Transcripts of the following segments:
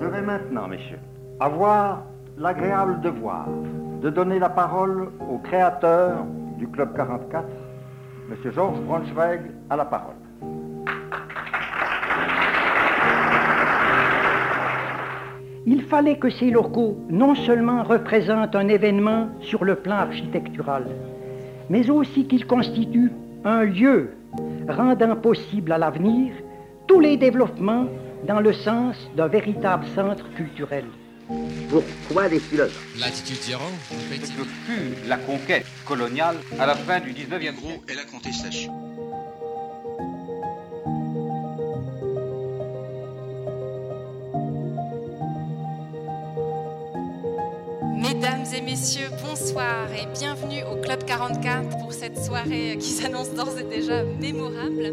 Je vais maintenant, messieurs, avoir l'agréable devoir de donner la parole au créateur du Club 44, M. Georges Braunschweig, à la parole. Il fallait que ces locaux non seulement représentent un événement sur le plan architectural, mais aussi qu'ils constituent un lieu rendant possible à l'avenir tous les développements dans le sens d'un véritable centre culturel. Pourquoi des philosophes L'attitude zéro, Ce fut la conquête coloniale à la fin du 19e gros et la contestation. Mesdames et messieurs, bonsoir et bienvenue au Club 44 pour cette soirée qui s'annonce d'ores et déjà mémorable.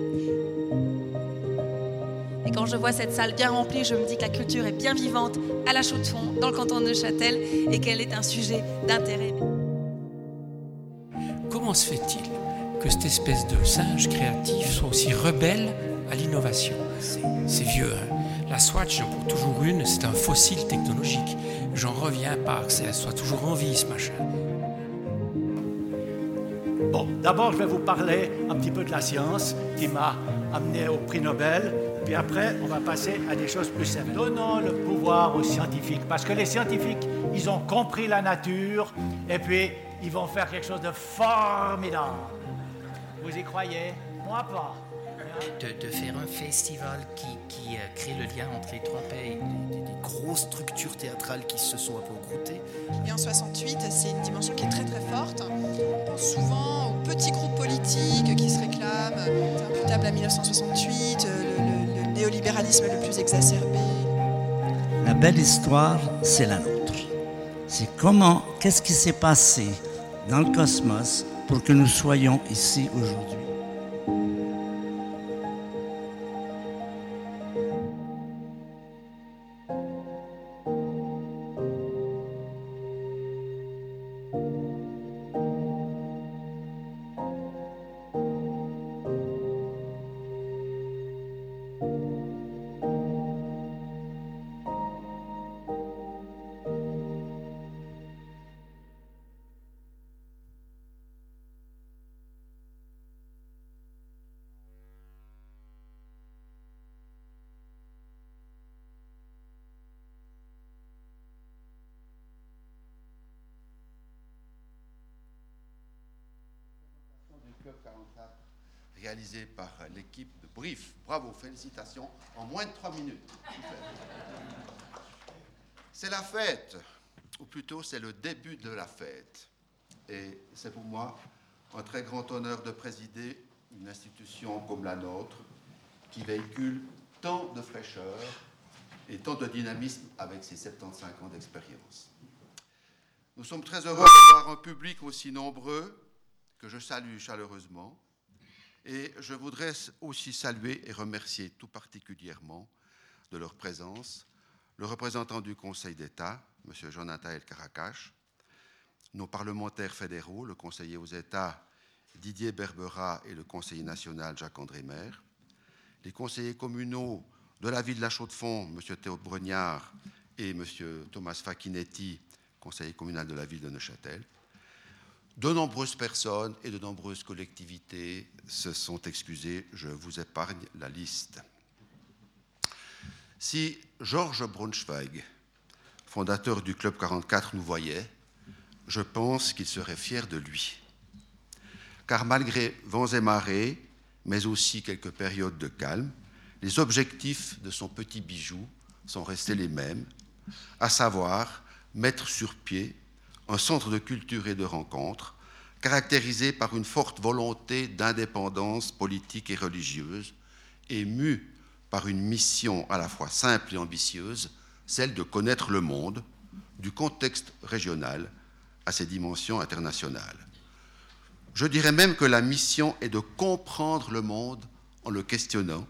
Quand je vois cette salle bien remplie, je me dis que la culture est bien vivante à la Chaux-de-Fonds, dans le canton de Neuchâtel, et qu'elle est un sujet d'intérêt. Comment se fait-il que cette espèce de singe créatif soit aussi rebelle à l'innovation? C'est vieux, hein La Swatch, j'en pour toujours une, c'est un fossile technologique. J'en reviens pas que ça soit toujours en vie, ce machin. Bon, d'abord, je vais vous parler un petit peu de la science qui m'a amené au prix Nobel. Puis après, on va passer à des choses plus simples. Donnons le pouvoir aux scientifiques, parce que les scientifiques, ils ont compris la nature, et puis ils vont faire quelque chose de formidable. Vous y croyez? Moi pas. De, faire un festival qui, qui euh, crée le lien entre les trois pays, des, des, grosses structures théâtrales qui se sont un peu groupées. Et en 68, c'est une dimension qui est très très forte. On pense souvent aux petits groupes politiques qui se réclament, c'est imputable à 1968, le, le, le néolibéralisme le plus exacerbé. La belle histoire, c'est la nôtre. C'est comment, qu'est-ce qui s'est passé dans le cosmos pour que nous soyons ici aujourd'hui? Réalisé par l'équipe de Brief. Bravo, félicitations, en moins de trois minutes. C'est la fête, ou plutôt c'est le début de la fête. Et c'est pour moi un très grand honneur de présider une institution comme la nôtre, qui véhicule tant de fraîcheur et tant de dynamisme avec ses 75 ans d'expérience. Nous sommes très heureux d'avoir un public aussi nombreux que je salue chaleureusement et je voudrais aussi saluer et remercier tout particulièrement de leur présence le représentant du Conseil d'État, M. Jonathan El Carakache, nos parlementaires fédéraux, le conseiller aux États Didier Berbera et le conseiller national Jacques-André Maire, les conseillers communaux de la ville de la Chaux-de-Fonds, M. Théo Bregnard et M. Thomas Facchinetti, conseiller communal de la ville de Neuchâtel, de nombreuses personnes et de nombreuses collectivités se sont excusées. Je vous épargne la liste. Si Georges Braunschweig, fondateur du Club 44, nous voyait, je pense qu'il serait fier de lui. Car malgré vents et marées, mais aussi quelques périodes de calme, les objectifs de son petit bijou sont restés les mêmes, à savoir mettre sur pied un centre de culture et de rencontre caractérisé par une forte volonté d'indépendance politique et religieuse et mu par une mission à la fois simple et ambitieuse, celle de connaître le monde, du contexte régional à ses dimensions internationales. Je dirais même que la mission est de comprendre le monde en le questionnant,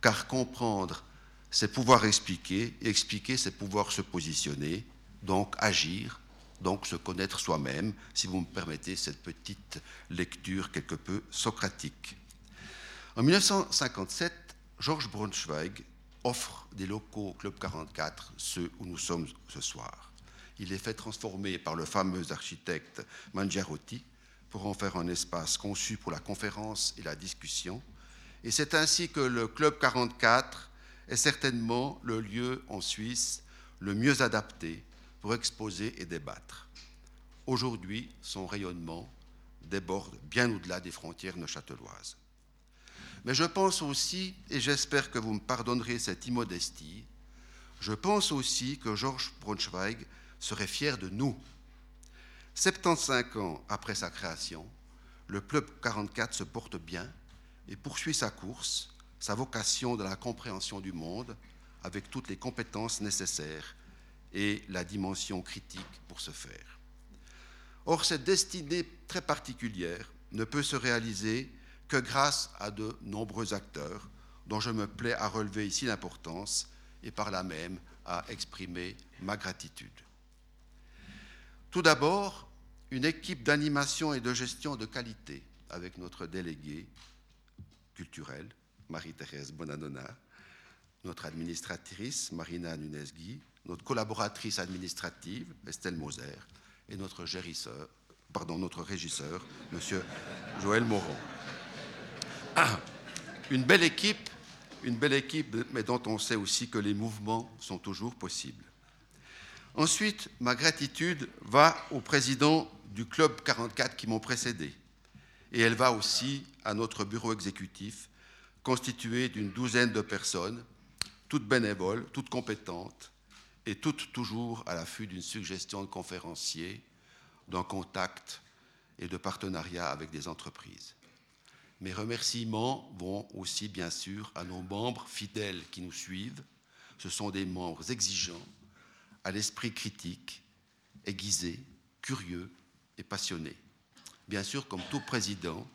car comprendre, c'est pouvoir expliquer, expliquer, c'est pouvoir se positionner, donc agir, donc se connaître soi-même, si vous me permettez cette petite lecture quelque peu socratique. En 1957, Georges Braunschweig offre des locaux au Club 44, ceux où nous sommes ce soir. Il les fait transformer par le fameux architecte Mangiarotti pour en faire un espace conçu pour la conférence et la discussion. Et c'est ainsi que le Club 44 est certainement le lieu en Suisse le mieux adapté pour exposer et débattre. Aujourd'hui, son rayonnement déborde bien au-delà des frontières neuchâteloises. Mais je pense aussi, et j'espère que vous me pardonnerez cette immodestie, je pense aussi que Georges Braunschweig serait fier de nous. 75 ans après sa création, le Club 44 se porte bien et poursuit sa course, sa vocation de la compréhension du monde, avec toutes les compétences nécessaires et la dimension critique pour ce faire. Or, cette destinée très particulière ne peut se réaliser que grâce à de nombreux acteurs dont je me plais à relever ici l'importance et par là même à exprimer ma gratitude. Tout d'abord, une équipe d'animation et de gestion de qualité avec notre déléguée culturelle, Marie-Thérèse Bonanona, notre administratrice, Marina Nunez-Guy, notre collaboratrice administrative, Estelle Moser, et notre gérisseur, pardon, notre régisseur, M. Joël Moron. Ah, une belle équipe, une belle équipe, mais dont on sait aussi que les mouvements sont toujours possibles. Ensuite, ma gratitude va au président du Club 44 qui m'ont précédé, et elle va aussi à notre bureau exécutif, constitué d'une douzaine de personnes, toutes bénévoles, toutes compétentes, et toutes toujours à l'affût d'une suggestion de conférencier, d'un contact et de partenariat avec des entreprises. Mes remerciements vont aussi, bien sûr, à nos membres fidèles qui nous suivent. Ce sont des membres exigeants, à l'esprit critique, aiguisé, curieux et passionné. Bien sûr, comme tout président,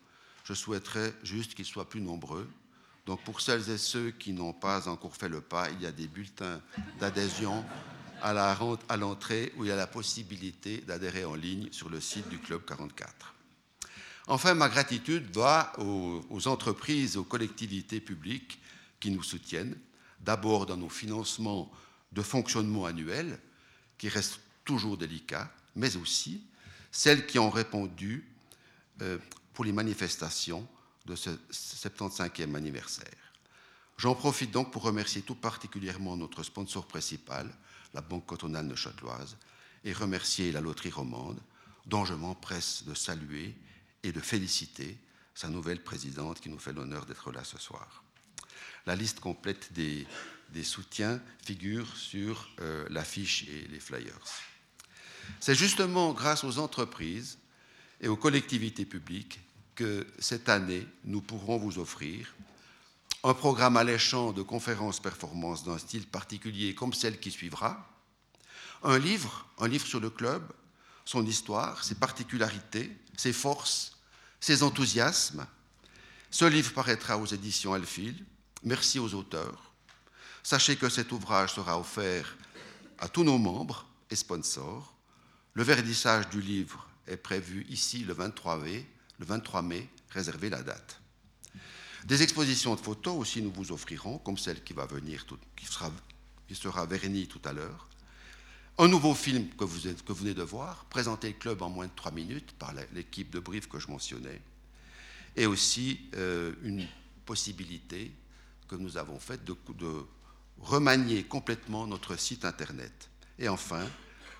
je souhaiterais juste qu'ils soient plus nombreux, donc pour celles et ceux qui n'ont pas encore fait le pas, il y a des bulletins d'adhésion à l'entrée où il y a la possibilité d'adhérer en ligne sur le site du Club 44. Enfin, ma gratitude va aux, entreprises, aux collectivités publiques qui nous soutiennent, d'abord dans nos financements de fonctionnement annuels, qui restent toujours délicats, mais aussi celles qui ont répondu euh, pour les manifestations de ce 75e anniversaire. J'en profite donc pour remercier tout particulièrement notre sponsor principal, la Banque cantonale neuchâteloise, et remercier la Loterie romande, dont je m'empresse de saluer et de féliciter sa nouvelle présidente qui nous fait l'honneur d'être là ce soir. La liste complète des, soutiens figure sur euh, l'affiche et les flyers. C'est justement grâce aux entreprises et aux collectivités publiques que cette année, nous pourrons vous offrir un programme alléchant de conférences performances d'un style particulier comme celle qui suivra, un livre, un livre sur le club, son histoire, ses particularités, ses forces, ses enthousiasmes. Ce livre paraîtra aux éditions Alphil. Merci aux auteurs. Sachez que cet ouvrage sera offert à tous nos membres et sponsors. Le verdissage du livre est prévu ici le 23 mai le 23 mai, réservez la date. Des expositions de photos aussi nous vous offrirons, comme celle qui va venir, sera, vernie tout à l'heure. Un nouveau film que vous, venez de voir, présenter le club en moins de trois minutes par l'équipe de brief que je mentionnais. Et aussi euh, une possibilité que nous avons faite de, de remanier complètement notre site Internet. Et enfin,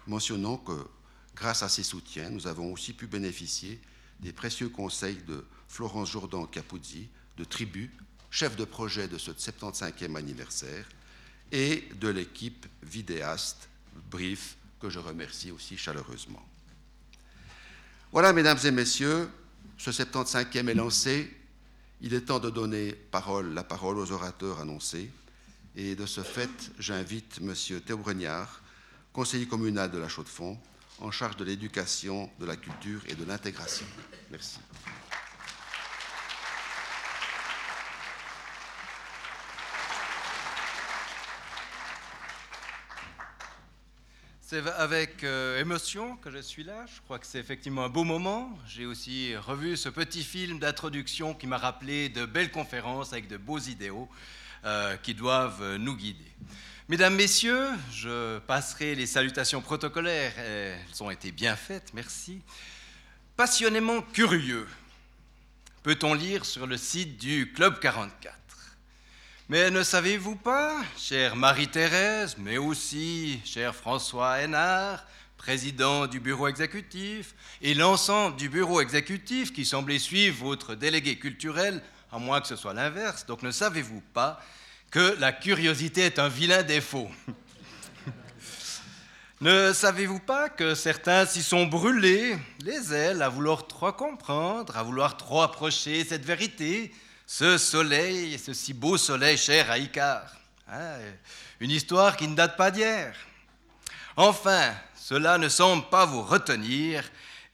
mentionnons que grâce à ces soutiens, nous avons aussi pu bénéficier des précieux conseils de Florence Jourdan Capuzzi, de Tribu, chef de projet de ce 75e anniversaire, et de l'équipe vidéaste Brief, que je remercie aussi chaleureusement. Voilà, mesdames et messieurs, ce 75e est lancé. Il est temps de donner la parole aux orateurs annoncés. Et de ce fait, j'invite M. Théo Bregnard, conseiller communal de la Chaux-de-Fonds, en charge de l'éducation, de la culture et de l'intégration. Merci. C'est avec euh, émotion que je suis là. Je crois que c'est effectivement un beau moment. J'ai aussi revu ce petit film d'introduction qui m'a rappelé de belles conférences avec de beaux idéaux. euh, qui doivent nous guider. Mesdames, Messieurs, je passerai les salutations protocolaires, elles ont été bien faites, merci. Passionnément curieux, peut-on lire sur le site du Club 44. Mais ne savez-vous pas, chère Marie-Thérèse, mais aussi cher François Hénard, président du bureau exécutif, et l'ensemble du bureau exécutif qui semblait suivre votre délégué culturel, à moins que ce soit l'inverse, donc ne savez-vous pas que la curiosité est un vilain défaut Ne savez-vous pas que certains s'y sont brûlés les ailes à vouloir trop comprendre, à vouloir trop approcher cette vérité ce soleil, ce si beau soleil cher à Icar? Hein, une histoire qui ne date pas d'hier. Enfin, cela ne semble pas vous retenir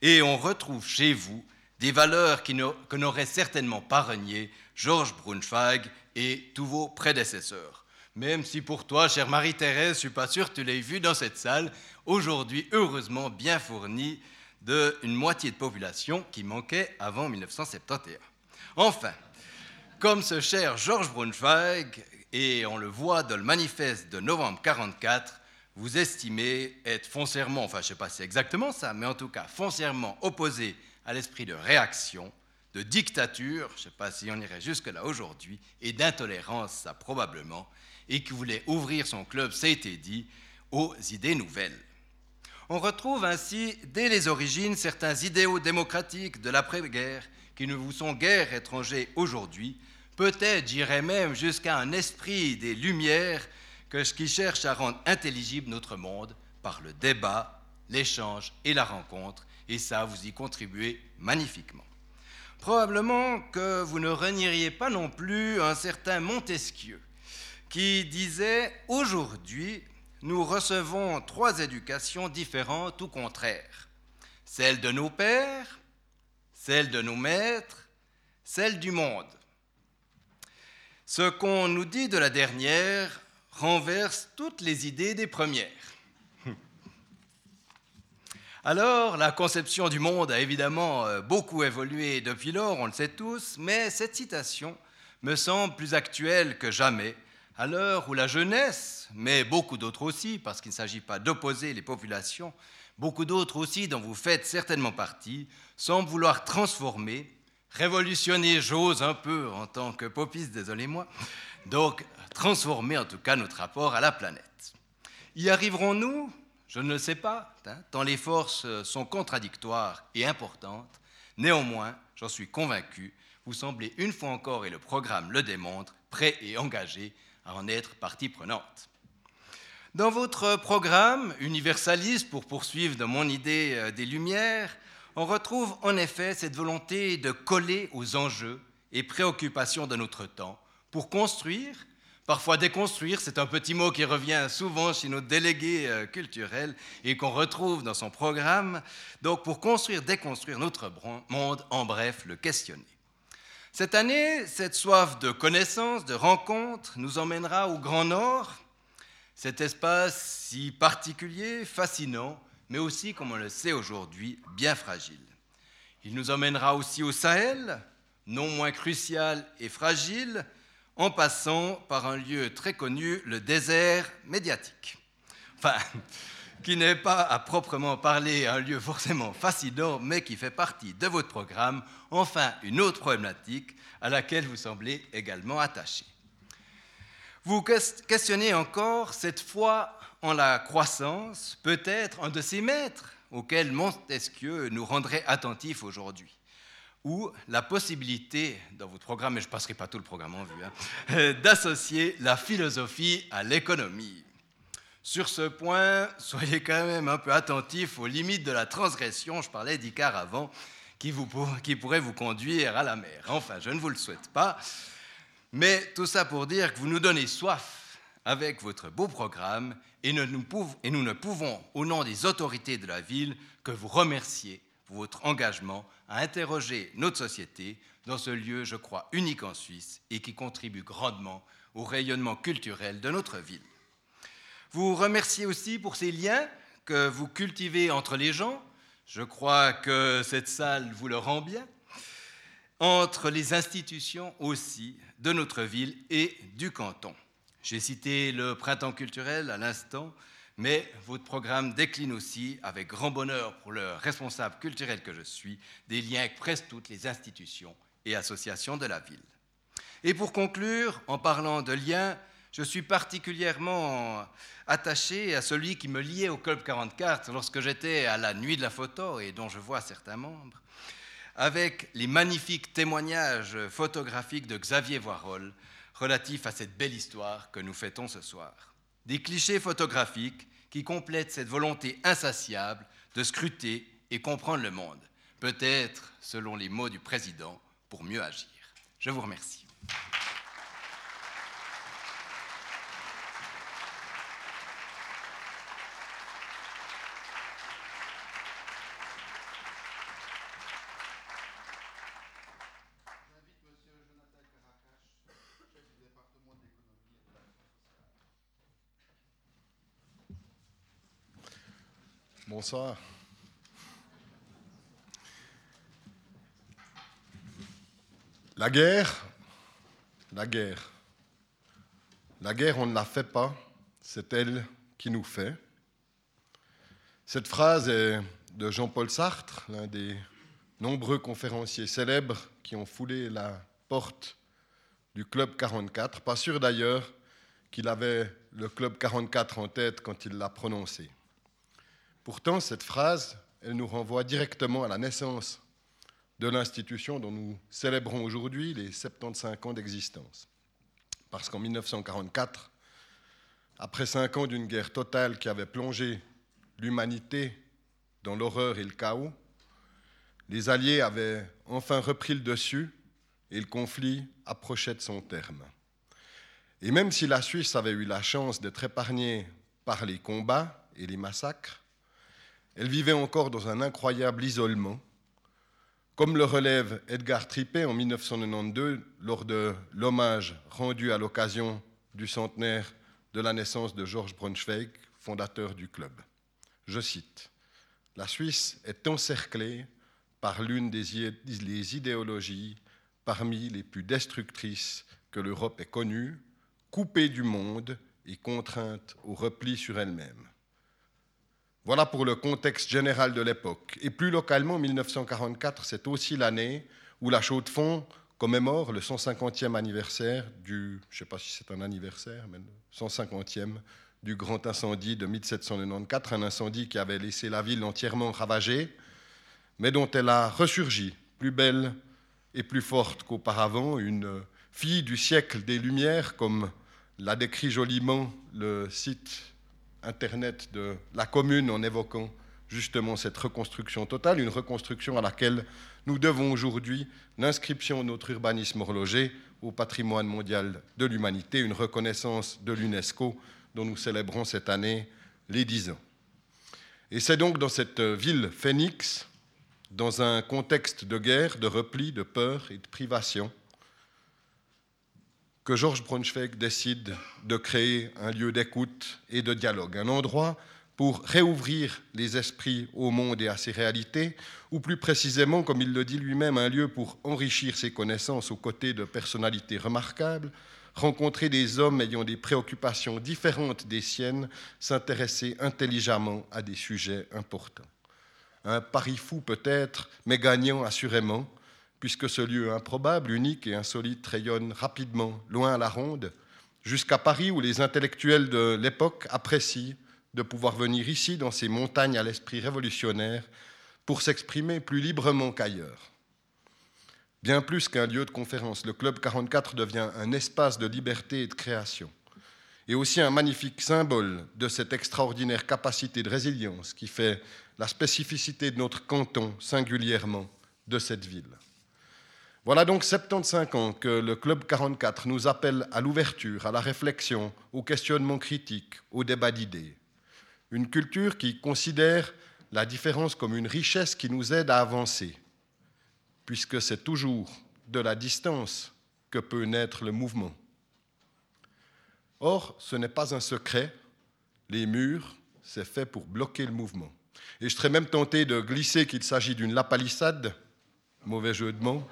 et on retrouve chez vous des valeurs qui que n'auraient certainement pas renié Georges Braunschweig et tous vos prédécesseurs. Même si pour toi, chère Marie-Thérèse, je suis pas sûr que tu l'aies vu dans cette salle, aujourd'hui heureusement bien fournie d'une moitié de population qui manquait avant 1971. Enfin, comme ce cher Georges Braunschweig, et on le voit dans le manifeste de novembre 44, vous estimez être foncièrement, enfin je ne sais pas si c'est exactement ça, mais en tout cas foncièrement opposé à l'esprit de réaction, de dictature, je ne sais pas si on irait jusque-là aujourd'hui, et d'intolérance, ça probablement, et qui voulait ouvrir son club, ça a été dit, aux idées nouvelles. On retrouve ainsi, dès les origines, certains idéaux démocratiques de l'après-guerre qui ne vous sont guère étrangers aujourd'hui, Peut-être j'irais même jusqu'à un esprit des Lumières qui cherche à rendre intelligible notre monde par le débat, l'échange et la rencontre, et ça, vous y contribuez magnifiquement. Probablement que vous ne renieriez pas non plus un certain Montesquieu, qui disait Aujourd'hui, nous recevons trois éducations différentes ou contraires. Celle de nos pères, celle de nos maîtres, celle du monde. Ce qu'on nous dit de la dernière renverse toutes les idées des premières. Alors, la conception du monde a évidemment euh, beaucoup évolué depuis lors, on le sait tous, mais cette citation me semble plus actuelle que jamais, à l'heure où la jeunesse, mais beaucoup d'autres aussi, parce qu'il ne s'agit pas d'opposer les populations, beaucoup d'autres aussi dont vous faites certainement partie, semblent vouloir transformer révolutionner, j'ose un peu en tant que popiste, désolez-moi, donc transformer en tout cas notre rapport à la planète. Y arriverons-nous? Je ne le sais pas, hein, tant les forces sont contradictoires et importantes. Néanmoins, j'en suis convaincu, vous semblez une fois encore, et le programme le démontre, prêt et engagé à en être partie prenante. Dans votre programme universaliste, pour poursuivre de mon idée euh, des Lumières, on retrouve en effet cette volonté de coller aux enjeux et préoccupations de notre temps pour construire, parfois déconstruire, c'est un petit mot qui revient souvent chez nos délégués euh, culturels et qu'on retrouve dans son programme, donc pour construire, déconstruire notre monde, en bref, le questionner. Cette année, cette soif de connaissance, de rencontre, nous emmènera au Grand Nord, cet espace si particulier, fascinant, mais aussi, comme on le sait aujourd'hui, bien fragile. Il nous emmènera aussi au Sahel, non moins crucial et fragile, en passant par un lieu très connu, le désert médiatique. Enfin, qui n'est pas à proprement parler un lieu forcément fascinant, mais qui fait partie de votre programme. Enfin, une autre problématique à laquelle vous semblez également attaché. Vous questionnez encore cette fois en la croissance peut être un de ces maîtres auxquels Montesquieu nous rendrait attentifs aujourd'hui, ou la possibilité, dans votre programme, et je ne passerai pas tout le programme en vue, hein, d'associer la philosophie à l'économie. Sur ce point, soyez quand même un peu attentifs aux limites de la transgression, je parlais d'Icare avant, qui, vous, qui pourrait vous conduire à la mer. Enfin, je ne vous le souhaite pas, mais tout ça pour dire que vous nous donnez soif avec votre beau programme et nous, ne pouvons, au nom des autorités de la ville, que vous remercier pour votre engagement à interroger notre société dans ce lieu, je crois, unique en Suisse et qui contribue grandement au rayonnement culturel de notre ville. Vous remerciez aussi pour ces liens que vous cultivez entre les gens. Je crois que cette salle vous le rend bien. entre les institutions aussi de notre ville et du canton. J'ai cité le printemps culturel à l'instant, mais votre programme décline aussi, avec grand bonheur pour le responsable culturel que je suis, des liens avec presque toutes les institutions et associations de la ville. Et pour conclure, en parlant de liens, je suis particulièrement attaché à celui qui me liait au Club 44 lorsque j'étais à la nuit de la photo et dont je vois certains membres, avec les magnifiques témoignages photographiques de Xavier Voirol relatifs à cette belle histoire que nous fêtons ce soir. Des clichés photographiques qui complètent cette volonté insatiable de scruter et comprendre le monde, peut-être, selon les mots du président, pour mieux agir. Je vous remercie. La guerre, la guerre. La guerre, on ne la fait pas, c'est elle qui nous fait. Cette phrase est de Jean-Paul Sartre, l'un des nombreux conférenciers célèbres qui ont foulé la porte du Club 44. Pas sûr d'ailleurs qu'il avait le Club 44 en tête quand il l'a prononcée. Pourtant, cette phrase, elle nous renvoie directement à la naissance de l'institution dont nous célébrons aujourd'hui les 75 ans d'existence. Parce qu'en 1944, après cinq ans d'une guerre totale qui avait plongé l'humanité dans l'horreur et le chaos, les Alliés avaient enfin repris le dessus et le conflit approchait de son terme. Et même si la Suisse avait eu la chance d'être épargnée par les combats et les massacres, elle vivait encore dans un incroyable isolement, comme le relève Edgar Trippet en 1992 lors de l'hommage rendu à l'occasion du centenaire de la naissance de Georges Braunschweig, fondateur du club. Je cite La Suisse est encerclée par l'une des idéologies parmi les plus destructrices que l'Europe ait connues, coupée du monde et contrainte au repli sur elle-même. Voilà pour le contexte général de l'époque. Et plus localement, 1944, c'est aussi l'année où la Chaux de Fonds commémore le 150e anniversaire du, je ne sais pas si c'est un anniversaire, mais le 150e du grand incendie de 1794, un incendie qui avait laissé la ville entièrement ravagée, mais dont elle a ressurgi, plus belle et plus forte qu'auparavant, une fille du siècle des Lumières, comme l'a décrit joliment le site Internet de la commune en évoquant justement cette reconstruction totale, une reconstruction à laquelle nous devons aujourd'hui l'inscription de notre urbanisme horloger au patrimoine mondial de l'humanité, une reconnaissance de l'UNESCO dont nous célébrons cette année les dix ans. Et c'est donc dans cette ville phénix, dans un contexte de guerre, de repli, de peur et de privation, que Georges Braunschweig décide de créer un lieu d'écoute et de dialogue, un endroit pour réouvrir les esprits au monde et à ses réalités, ou plus précisément, comme il le dit lui-même, un lieu pour enrichir ses connaissances aux côtés de personnalités remarquables, rencontrer des hommes ayant des préoccupations différentes des siennes, s'intéresser intelligemment à des sujets importants. Un pari fou peut-être, mais gagnant assurément, puisque ce lieu improbable, unique et insolite rayonne rapidement, loin à la ronde, jusqu'à Paris où les intellectuels de l'époque apprécient de pouvoir venir ici, dans ces montagnes à l'esprit révolutionnaire, pour s'exprimer plus librement qu'ailleurs. Bien plus qu'un lieu de conférence, le Club 44 devient un espace de liberté et de création, et aussi un magnifique symbole de cette extraordinaire capacité de résilience qui fait la spécificité de notre canton, singulièrement de cette ville. Voilà donc 75 ans que le Club 44 nous appelle à l'ouverture, à la réflexion, au questionnement critique, au débat d'idées. Une culture qui considère la différence comme une richesse qui nous aide à avancer, puisque c'est toujours de la distance que peut naître le mouvement. Or, ce n'est pas un secret, les murs, c'est fait pour bloquer le mouvement. Et je serais même tenté de glisser qu'il s'agit d'une lapalissade, mauvais jeu de mots,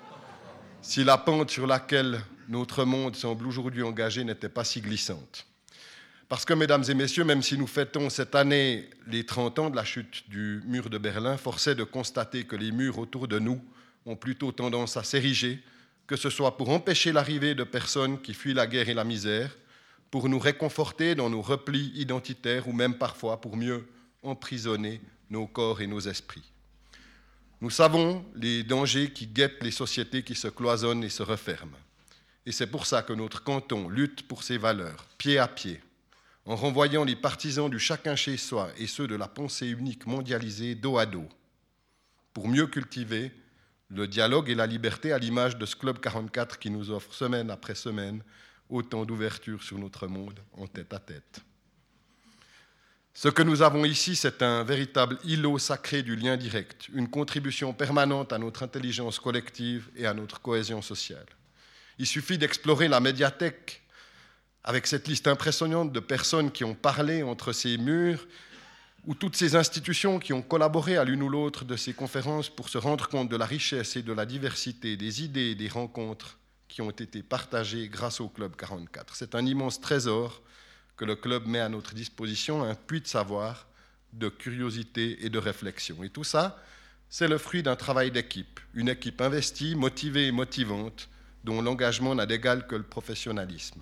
si la pente sur laquelle notre monde semble aujourd'hui engagé n'était pas si glissante. Parce que, mesdames et messieurs, même si nous fêtons cette année les 30 ans de la chute du mur de Berlin, force de constater que les murs autour de nous ont plutôt tendance à s'ériger, que ce soit pour empêcher l'arrivée de personnes qui fuient la guerre et la misère, pour nous réconforter dans nos replis identitaires ou même parfois pour mieux emprisonner nos corps et nos esprits. Nous savons les dangers qui guettent les sociétés qui se cloisonnent et se referment. Et c'est pour ça que notre canton lutte pour ces valeurs, pied à pied, en renvoyant les partisans du chacun chez soi et ceux de la pensée unique mondialisée dos à dos, pour mieux cultiver le dialogue et la liberté à l'image de ce Club 44 qui nous offre semaine après semaine autant d'ouverture sur notre monde en tête à tête. Ce que nous avons ici, c'est un véritable îlot sacré du lien direct, une contribution permanente à notre intelligence collective et à notre cohésion sociale. Il suffit d'explorer la médiathèque avec cette liste impressionnante de personnes qui ont parlé entre ces murs, ou toutes ces institutions qui ont collaboré à l'une ou l'autre de ces conférences pour se rendre compte de la richesse et de la diversité des idées et des rencontres qui ont été partagées grâce au Club 44. C'est un immense trésor le club met à notre disposition, un puits de savoir, de curiosité et de réflexion. Et tout ça, c'est le fruit d'un travail d'équipe, une équipe investie, motivée et motivante, dont l'engagement n'a d'égal que le professionnalisme.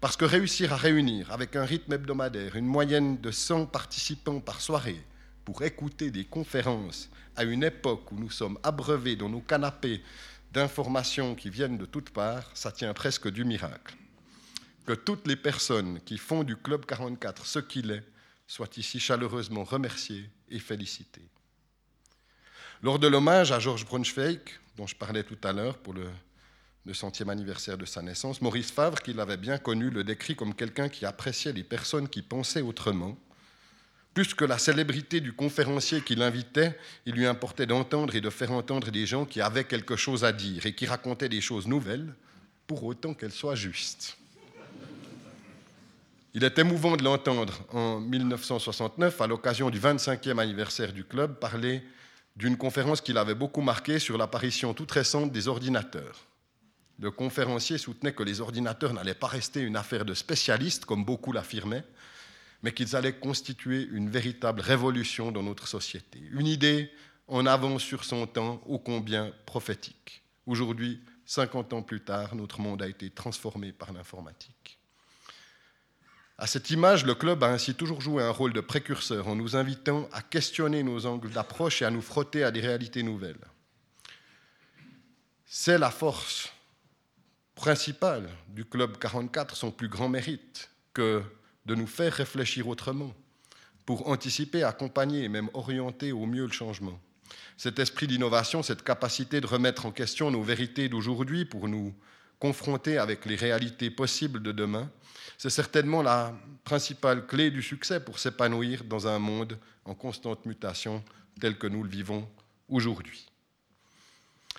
Parce que réussir à réunir avec un rythme hebdomadaire une moyenne de 100 participants par soirée pour écouter des conférences à une époque où nous sommes abreuvés dans nos canapés d'informations qui viennent de toutes parts, ça tient presque du miracle que toutes les personnes qui font du Club 44 ce qu'il est soient ici chaleureusement remerciées et félicitées. Lors de l'hommage à Georges Braunschweig, dont je parlais tout à l'heure pour le, le centième anniversaire de sa naissance, Maurice Favre, qui l'avait bien connu, le décrit comme quelqu'un qui appréciait les personnes qui pensaient autrement. Plus que la célébrité du conférencier qui l'invitait, il lui importait d'entendre et de faire entendre des gens qui avaient quelque chose à dire et qui racontaient des choses nouvelles, pour autant qu'elles soient justes. Il est émouvant de l'entendre en 1969, à l'occasion du 25e anniversaire du club, parler d'une conférence qui l'avait beaucoup marqué sur l'apparition toute récente des ordinateurs. Le conférencier soutenait que les ordinateurs n'allaient pas rester une affaire de spécialistes, comme beaucoup l'affirmaient, mais qu'ils allaient constituer une véritable révolution dans notre société. Une idée en avance sur son temps, ô combien prophétique. Aujourd'hui, 50 ans plus tard, notre monde a été transformé par l'informatique. À cette image, le club a ainsi toujours joué un rôle de précurseur en nous invitant à questionner nos angles d'approche et à nous frotter à des réalités nouvelles. C'est la force principale du Club 44, son plus grand mérite, que de nous faire réfléchir autrement, pour anticiper, accompagner et même orienter au mieux le changement. Cet esprit d'innovation, cette capacité de remettre en question nos vérités d'aujourd'hui pour nous confronter avec les réalités possibles de demain, c'est certainement la principale clé du succès pour s'épanouir dans un monde en constante mutation tel que nous le vivons aujourd'hui.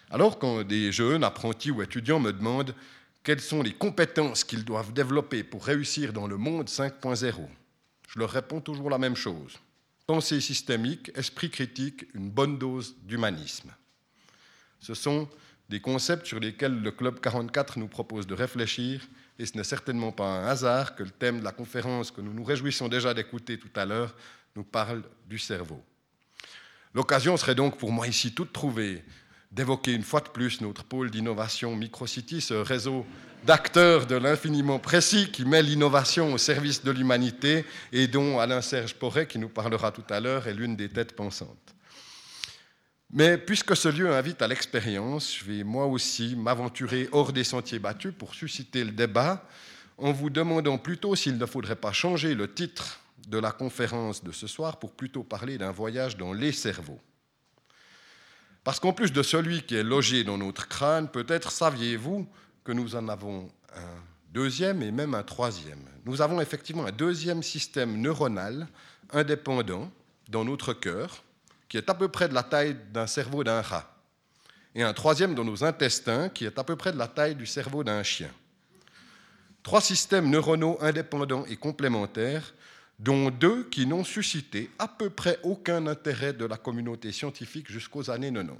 Alors quand des jeunes, apprentis ou étudiants me demandent quelles sont les compétences qu'ils doivent développer pour réussir dans le monde 5.0, je leur réponds toujours la même chose. Pensée systémique, esprit critique, une bonne dose d'humanisme. Ce sont des concepts sur lesquels le Club 44 nous propose de réfléchir et ce n'est certainement pas un hasard que le thème de la conférence que nous nous réjouissons déjà d'écouter tout à l'heure nous parle du cerveau. L'occasion serait donc pour moi ici toute trouvée d'évoquer une fois de plus notre pôle d'innovation Microcity, ce réseau d'acteurs de l'infiniment précis qui met l'innovation au service de l'humanité et dont Alain-Serge Porret, qui nous parlera tout à l'heure, est l'une des têtes pensantes. Mais puisque ce lieu invite à l'expérience, je vais moi aussi m'aventurer hors des sentiers battus pour susciter le débat en vous demandant plutôt s'il ne faudrait pas changer le titre de la conférence de ce soir pour plutôt parler d'un voyage dans les cerveaux. Parce qu'en plus de celui qui est logé dans notre crâne, peut-être saviez-vous que nous en avons un deuxième et même un troisième. Nous avons effectivement un deuxième système neuronal indépendant dans notre cœur qui est à peu près de la taille d'un cerveau d'un rat, et un troisième dans nos intestins, qui est à peu près de la taille du cerveau d'un chien. Trois systèmes neuronaux indépendants et complémentaires, dont deux qui n'ont suscité à peu près aucun intérêt de la communauté scientifique jusqu'aux années 90.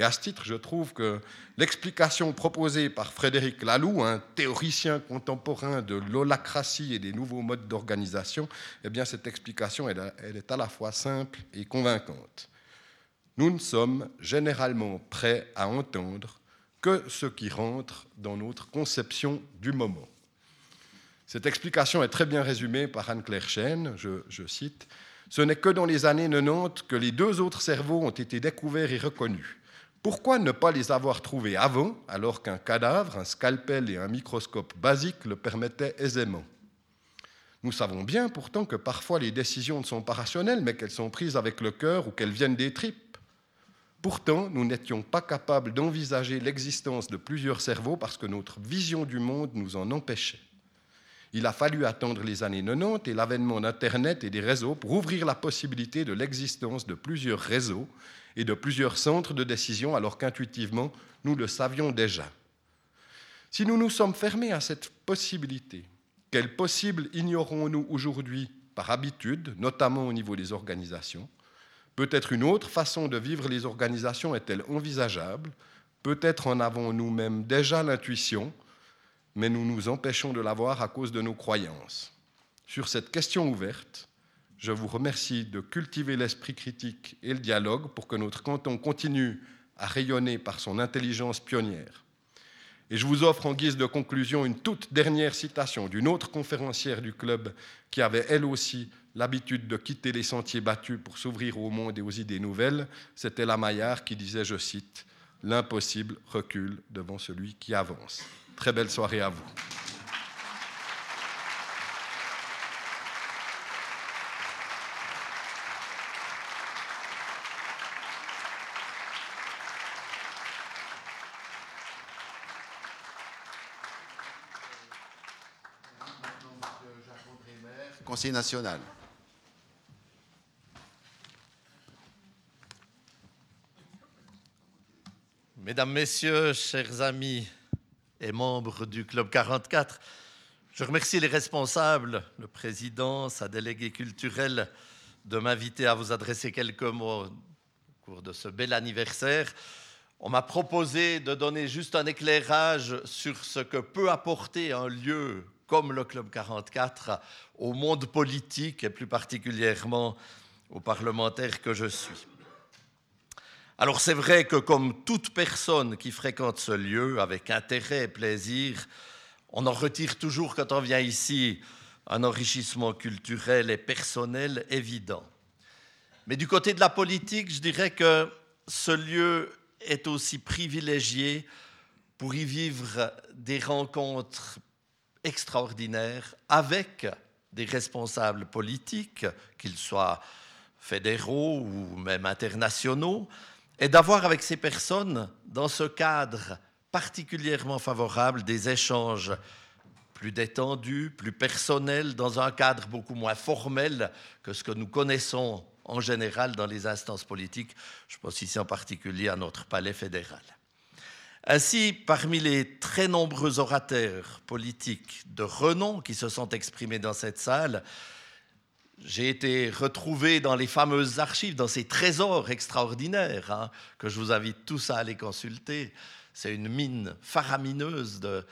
Et à ce titre, je trouve que l'explication proposée par Frédéric Laloux, un théoricien contemporain de l'holacratie et des nouveaux modes d'organisation, eh bien cette explication, elle, est à la fois simple et convaincante. Nous ne sommes généralement prêts à entendre que ce qui rentre dans notre conception du moment. Cette explication est très bien résumée par Anne-Claire Chen, je cite, Ce n'est que dans les années 90 que les deux autres cerveaux ont été découverts et reconnus. Pourquoi ne pas les avoir trouvés avant, alors qu'un cadavre, un scalpel et un microscope basique le permettaient aisément? Nous savons bien pourtant que parfois les décisions ne sont pas rationnelles, mais qu'elles sont prises avec le cœur ou qu'elles viennent des tripes. Pourtant, nous n'étions pas capables d'envisager l'existence de plusieurs cerveaux parce que notre vision du monde nous en empêchait. Il a fallu attendre les années 90 et l'avènement d'Internet et des réseaux pour ouvrir la possibilité de l'existence de plusieurs réseaux et de plusieurs centres de décision alors qu'intuitivement, nous le savions déjà. Si nous nous sommes fermés à cette possibilité, quelle possible ignorons-nous aujourd'hui par habitude, notamment au niveau des organisations? Peut-être une autre façon de vivre les organisations est-elle envisageable? Peut-être en avons-nous même déjà l'intuition, mais nous nous empêchons de l'avoir à cause de nos croyances. Sur cette question ouverte, je vous remercie de cultiver l'esprit critique et le dialogue pour que notre canton continue à rayonner par son intelligence pionnière. Et je vous offre en guise de conclusion une toute dernière citation d'une autre conférencière du club qui avait elle aussi l'habitude de quitter les sentiers battus pour s'ouvrir au monde et aux idées nouvelles. C'était la Maillard qui disait, je cite, L'impossible recule devant celui qui avance. Très belle soirée à vous. Conseil national. Mesdames, Messieurs, chers amis et membres du Club 44, je remercie les responsables, le président, sa déléguée culturelle, de m'inviter à vous adresser quelques mots au cours de ce bel anniversaire. On m'a proposé de donner juste un éclairage sur ce que peut apporter un lieu comme le Club 44 au monde politique et plus particulièrement aux parlementaires que je suis. Alors c'est vrai que comme toute personne qui fréquente ce lieu avec intérêt et plaisir, on en retire toujours quand on vient ici un enrichissement culturel et personnel évident. Mais du côté de la politique, je dirais que ce lieu est aussi privilégié pour y vivre des rencontres extraordinaire avec des responsables politiques, qu'ils soient fédéraux ou même internationaux, et d'avoir avec ces personnes, dans ce cadre particulièrement favorable, des échanges plus détendus, plus personnels, dans un cadre beaucoup moins formel que ce que nous connaissons en général dans les instances politiques. Je pense ici en particulier à notre palais fédéral. Ainsi, parmi les très nombreux orateurs politiques de renom qui se sont exprimés dans cette salle, j'ai été retrouvé dans les fameuses archives, dans ces trésors extraordinaires hein, que je vous invite tous à aller consulter. C'est une mine faramineuse de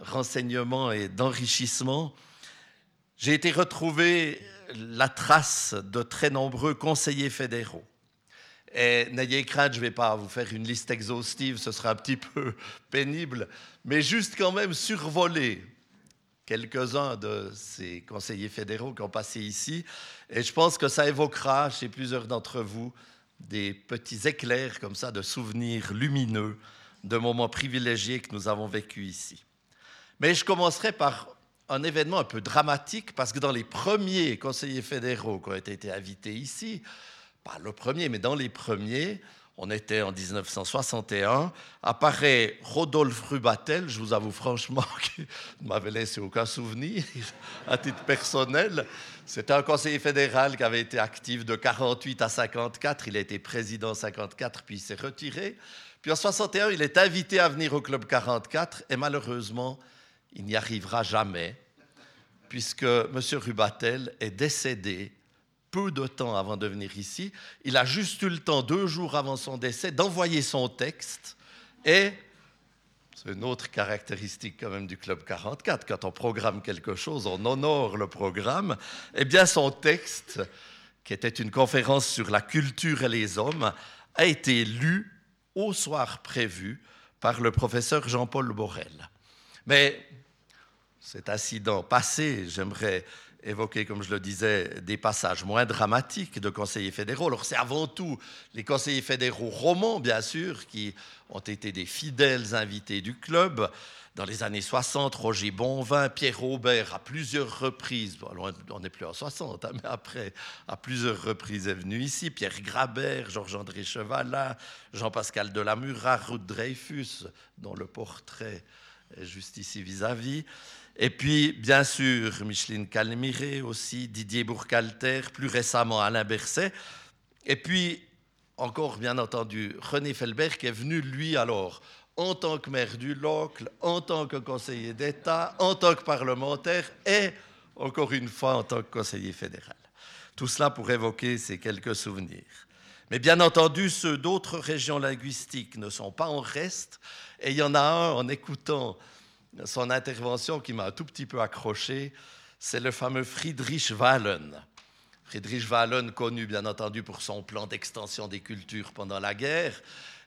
renseignements et d'enrichissement. J'ai été retrouvé la trace de très nombreux conseillers fédéraux et n'ayez crainte, je ne vais pas vous faire une liste exhaustive, ce sera un petit peu pénible, mais juste quand même survoler quelques-uns de ces conseillers fédéraux qui ont passé ici. Et je pense que ça évoquera chez plusieurs d'entre vous des petits éclairs comme ça de souvenirs lumineux de moments privilégiés que nous avons vécus ici. Mais je commencerai par un événement un peu dramatique parce que dans les premiers conseillers fédéraux qui ont été invités ici, pas le premier, mais dans les premiers, on était en 1961, apparaît Rodolphe Rubatel, je vous avoue franchement qu'il ne m'avait laissé aucun souvenir à titre personnel. C'était un conseiller fédéral qui avait été actif de 48 à 54, il a été président 54, puis il s'est retiré. Puis en 61, il est invité à venir au Club 44, et malheureusement, il n'y arrivera jamais, puisque M. Rubatel est décédé peu de temps avant de venir ici. Il a juste eu le temps, deux jours avant son décès, d'envoyer son texte. Et c'est une autre caractéristique quand même du Club 44. Quand on programme quelque chose, on honore le programme. Eh bien, son texte, qui était une conférence sur la culture et les hommes, a été lu au soir prévu par le professeur Jean-Paul Borel. Mais cet incident passé, j'aimerais évoquer, comme je le disais, des passages moins dramatiques de conseillers fédéraux. Alors c'est avant tout les conseillers fédéraux romans, bien sûr, qui ont été des fidèles invités du club. Dans les années 60, Roger Bonvin, Pierre Aubert, à plusieurs reprises, on n'est plus en 60, hein, mais après, à plusieurs reprises est venu ici, Pierre Grabert, Georges-André Chevalin, Jean-Pascal Delamura, Ruth Dreyfus, dont le portrait est juste ici vis-à-vis. Et puis, bien sûr, Micheline Calmiré aussi, Didier Bourcalter, plus récemment Alain Berset. Et puis, encore bien entendu, René Felbert qui est venu, lui, alors, en tant que maire du Locle, en tant que conseiller d'État, en tant que parlementaire et, encore une fois, en tant que conseiller fédéral. Tout cela pour évoquer ces quelques souvenirs. Mais bien entendu, ceux d'autres régions linguistiques ne sont pas en reste. Et il y en a un, en écoutant son intervention qui m'a un tout petit peu accroché, c'est le fameux Friedrich Wahlen. Friedrich Wahlen, connu bien entendu pour son plan d'extension des cultures pendant la guerre.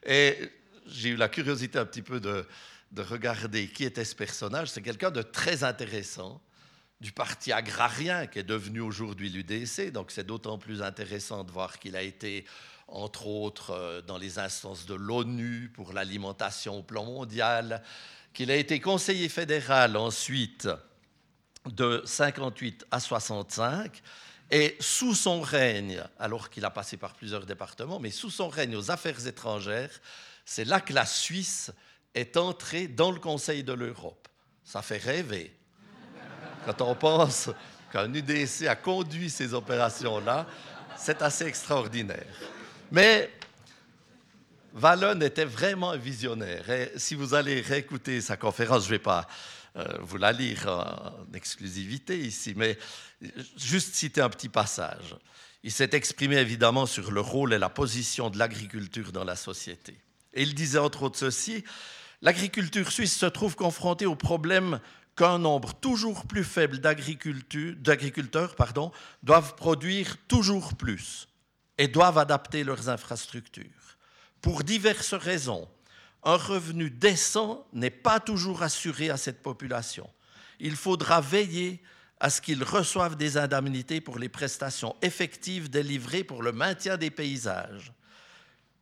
Et j'ai eu la curiosité un petit peu de, de regarder qui était ce personnage. C'est quelqu'un de très intéressant du parti agrarien qui est devenu aujourd'hui l'UDC. Donc c'est d'autant plus intéressant de voir qu'il a été, entre autres, euh, dans les instances de l'ONU pour l'alimentation au plan mondial qu'il a été conseiller fédéral ensuite de 58 à 65, et sous son règne, alors qu'il a passé par plusieurs départements, mais sous son règne aux affaires étrangères, c'est là que la Suisse est entrée dans le Conseil de l'Europe. Ça fait rêver. Quand on pense qu'un UDC a conduit ces opérations-là, c'est assez extraordinaire. Mais Wallon était vraiment visionnaire. Et si vous allez réécouter sa conférence, je ne vais pas euh, vous la lire en exclusivité ici, mais juste citer un petit passage. Il s'est exprimé évidemment sur le rôle et la position de l'agriculture dans la société. Et il disait entre autres ceci, l'agriculture suisse se trouve confrontée au problème qu'un nombre toujours plus faible d'agriculteurs doivent produire toujours plus et doivent adapter leurs infrastructures. Pour diverses raisons, un revenu décent n'est pas toujours assuré à cette population. Il faudra veiller à ce qu'ils reçoivent des indemnités pour les prestations effectives délivrées pour le maintien des paysages.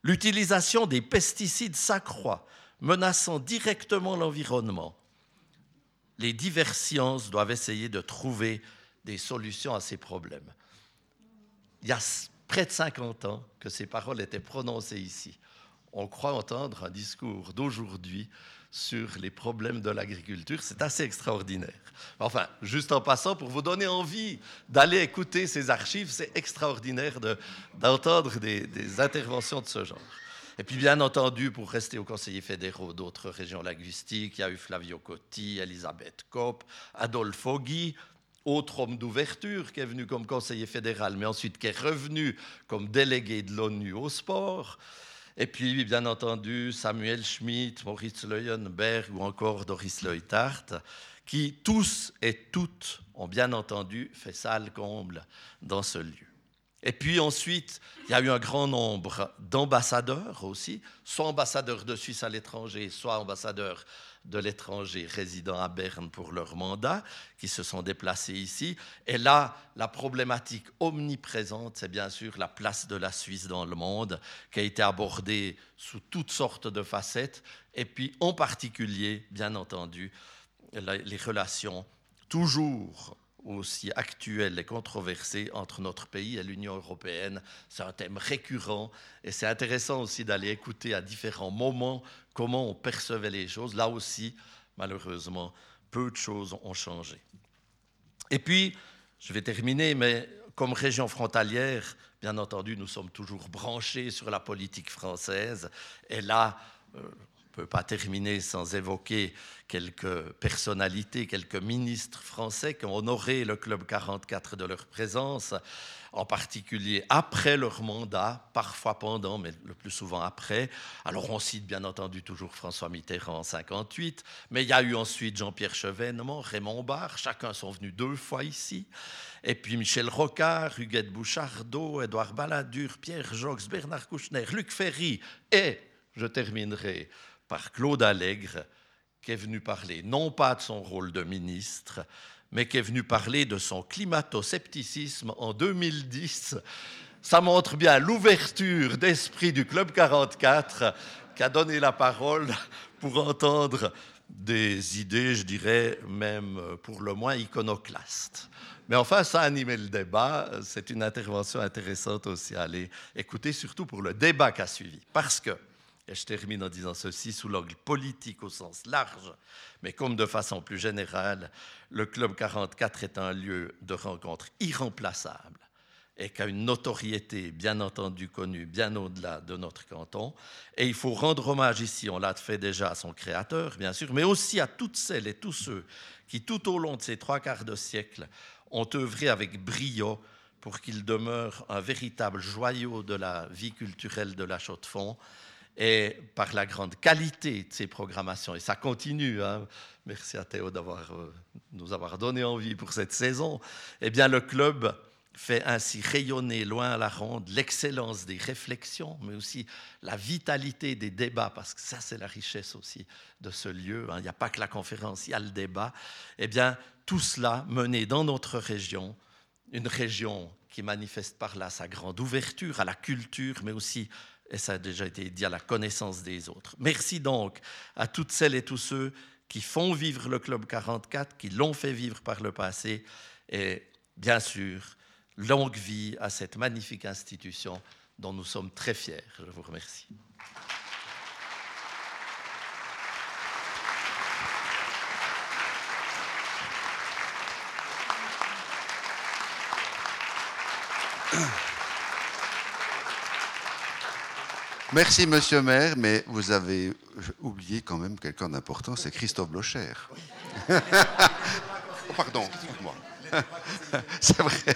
L'utilisation des pesticides s'accroît, menaçant directement l'environnement. Les diverses sciences doivent essayer de trouver des solutions à ces problèmes. Il y a près de 50 ans que ces paroles étaient prononcées ici on croit entendre un discours d'aujourd'hui sur les problèmes de l'agriculture. C'est assez extraordinaire. Enfin, juste en passant, pour vous donner envie d'aller écouter ces archives, c'est extraordinaire d'entendre des, interventions de ce genre. Et puis, bien entendu, pour rester aux conseillers fédéraux d'autres régions linguistiques, il y a eu Flavio Cotti, Elisabeth Kopp, Adolphe Guy, autre homme d'ouverture qui est venu comme conseiller fédéral, mais ensuite qui est revenu comme délégué de l'ONU au sport. Et puis, bien entendu, Samuel Schmitt, Maurice Leuenberg ou encore Doris Leutart, qui tous et toutes ont bien entendu fait salle comble dans ce lieu. Et puis ensuite, il y a eu un grand nombre d'ambassadeurs aussi, soit ambassadeurs de Suisse à l'étranger, soit ambassadeurs de l'étranger résidant à Berne pour leur mandat, qui se sont déplacés ici. Et là, la problématique omniprésente, c'est bien sûr la place de la Suisse dans le monde, qui a été abordée sous toutes sortes de facettes, et puis en particulier, bien entendu, les relations toujours aussi actuelles et controversées entre notre pays et l'Union européenne. C'est un thème récurrent et c'est intéressant aussi d'aller écouter à différents moments comment on percevait les choses. Là aussi, malheureusement, peu de choses ont changé. Et puis, je vais terminer, mais comme région frontalière, bien entendu, nous sommes toujours branchés sur la politique française. Et là, euh, ne pas terminer sans évoquer quelques personnalités, quelques ministres français qui ont honoré le Club 44 de leur présence, en particulier après leur mandat, parfois pendant, mais le plus souvent après. Alors on cite bien entendu toujours François Mitterrand en 58, mais il y a eu ensuite Jean-Pierre Chevènement, Raymond Barre, chacun sont venus deux fois ici. Et puis Michel Rocard, Huguette Bouchardot, Édouard Balladur, Pierre Jox, Bernard Kouchner, Luc Ferry et, je terminerai, par Claude Allègre, qui est venu parler non pas de son rôle de ministre, mais qui est venu parler de son climato-scepticisme en 2010. Ça montre bien l'ouverture d'esprit du Club 44 qui a donné la parole pour entendre des idées, je dirais même pour le moins iconoclastes. Mais enfin, ça a animé le débat. C'est une intervention intéressante aussi à aller écouter, surtout pour le débat qui a suivi. Parce que et je termine en disant ceci sous l'angle politique au sens large, mais comme de façon plus générale, le Club 44 est un lieu de rencontre irremplaçable et qui a une notoriété bien entendu connue bien au-delà de notre canton. Et il faut rendre hommage ici, on l'a fait déjà à son créateur, bien sûr, mais aussi à toutes celles et tous ceux qui, tout au long de ces trois quarts de siècle, ont œuvré avec brio pour qu'il demeure un véritable joyau de la vie culturelle de la Chaux-de-Fonds et par la grande qualité de ces programmations. Et ça continue. Hein. Merci à Théo d'avoir euh, nous avoir donné envie pour cette saison. Eh bien, le club fait ainsi rayonner loin à la ronde l'excellence des réflexions, mais aussi la vitalité des débats, parce que ça, c'est la richesse aussi de ce lieu. Hein. Il n'y a pas que la conférence, il y a le débat. Eh bien, tout cela mené dans notre région, une région qui manifeste par là sa grande ouverture à la culture, mais aussi et ça a déjà été dit à la connaissance des autres. Merci donc à toutes celles et tous ceux qui font vivre le Club 44, qui l'ont fait vivre par le passé, et bien sûr, longue vie à cette magnifique institution dont nous sommes très fiers. Je vous remercie. Merci, monsieur le maire, mais vous avez oublié quand même quelqu'un d'important, c'est Christophe Blocher. oh, pardon, excuse-moi. c'est vrai,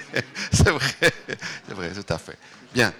c'est vrai, c'est vrai, tout à fait. Bien.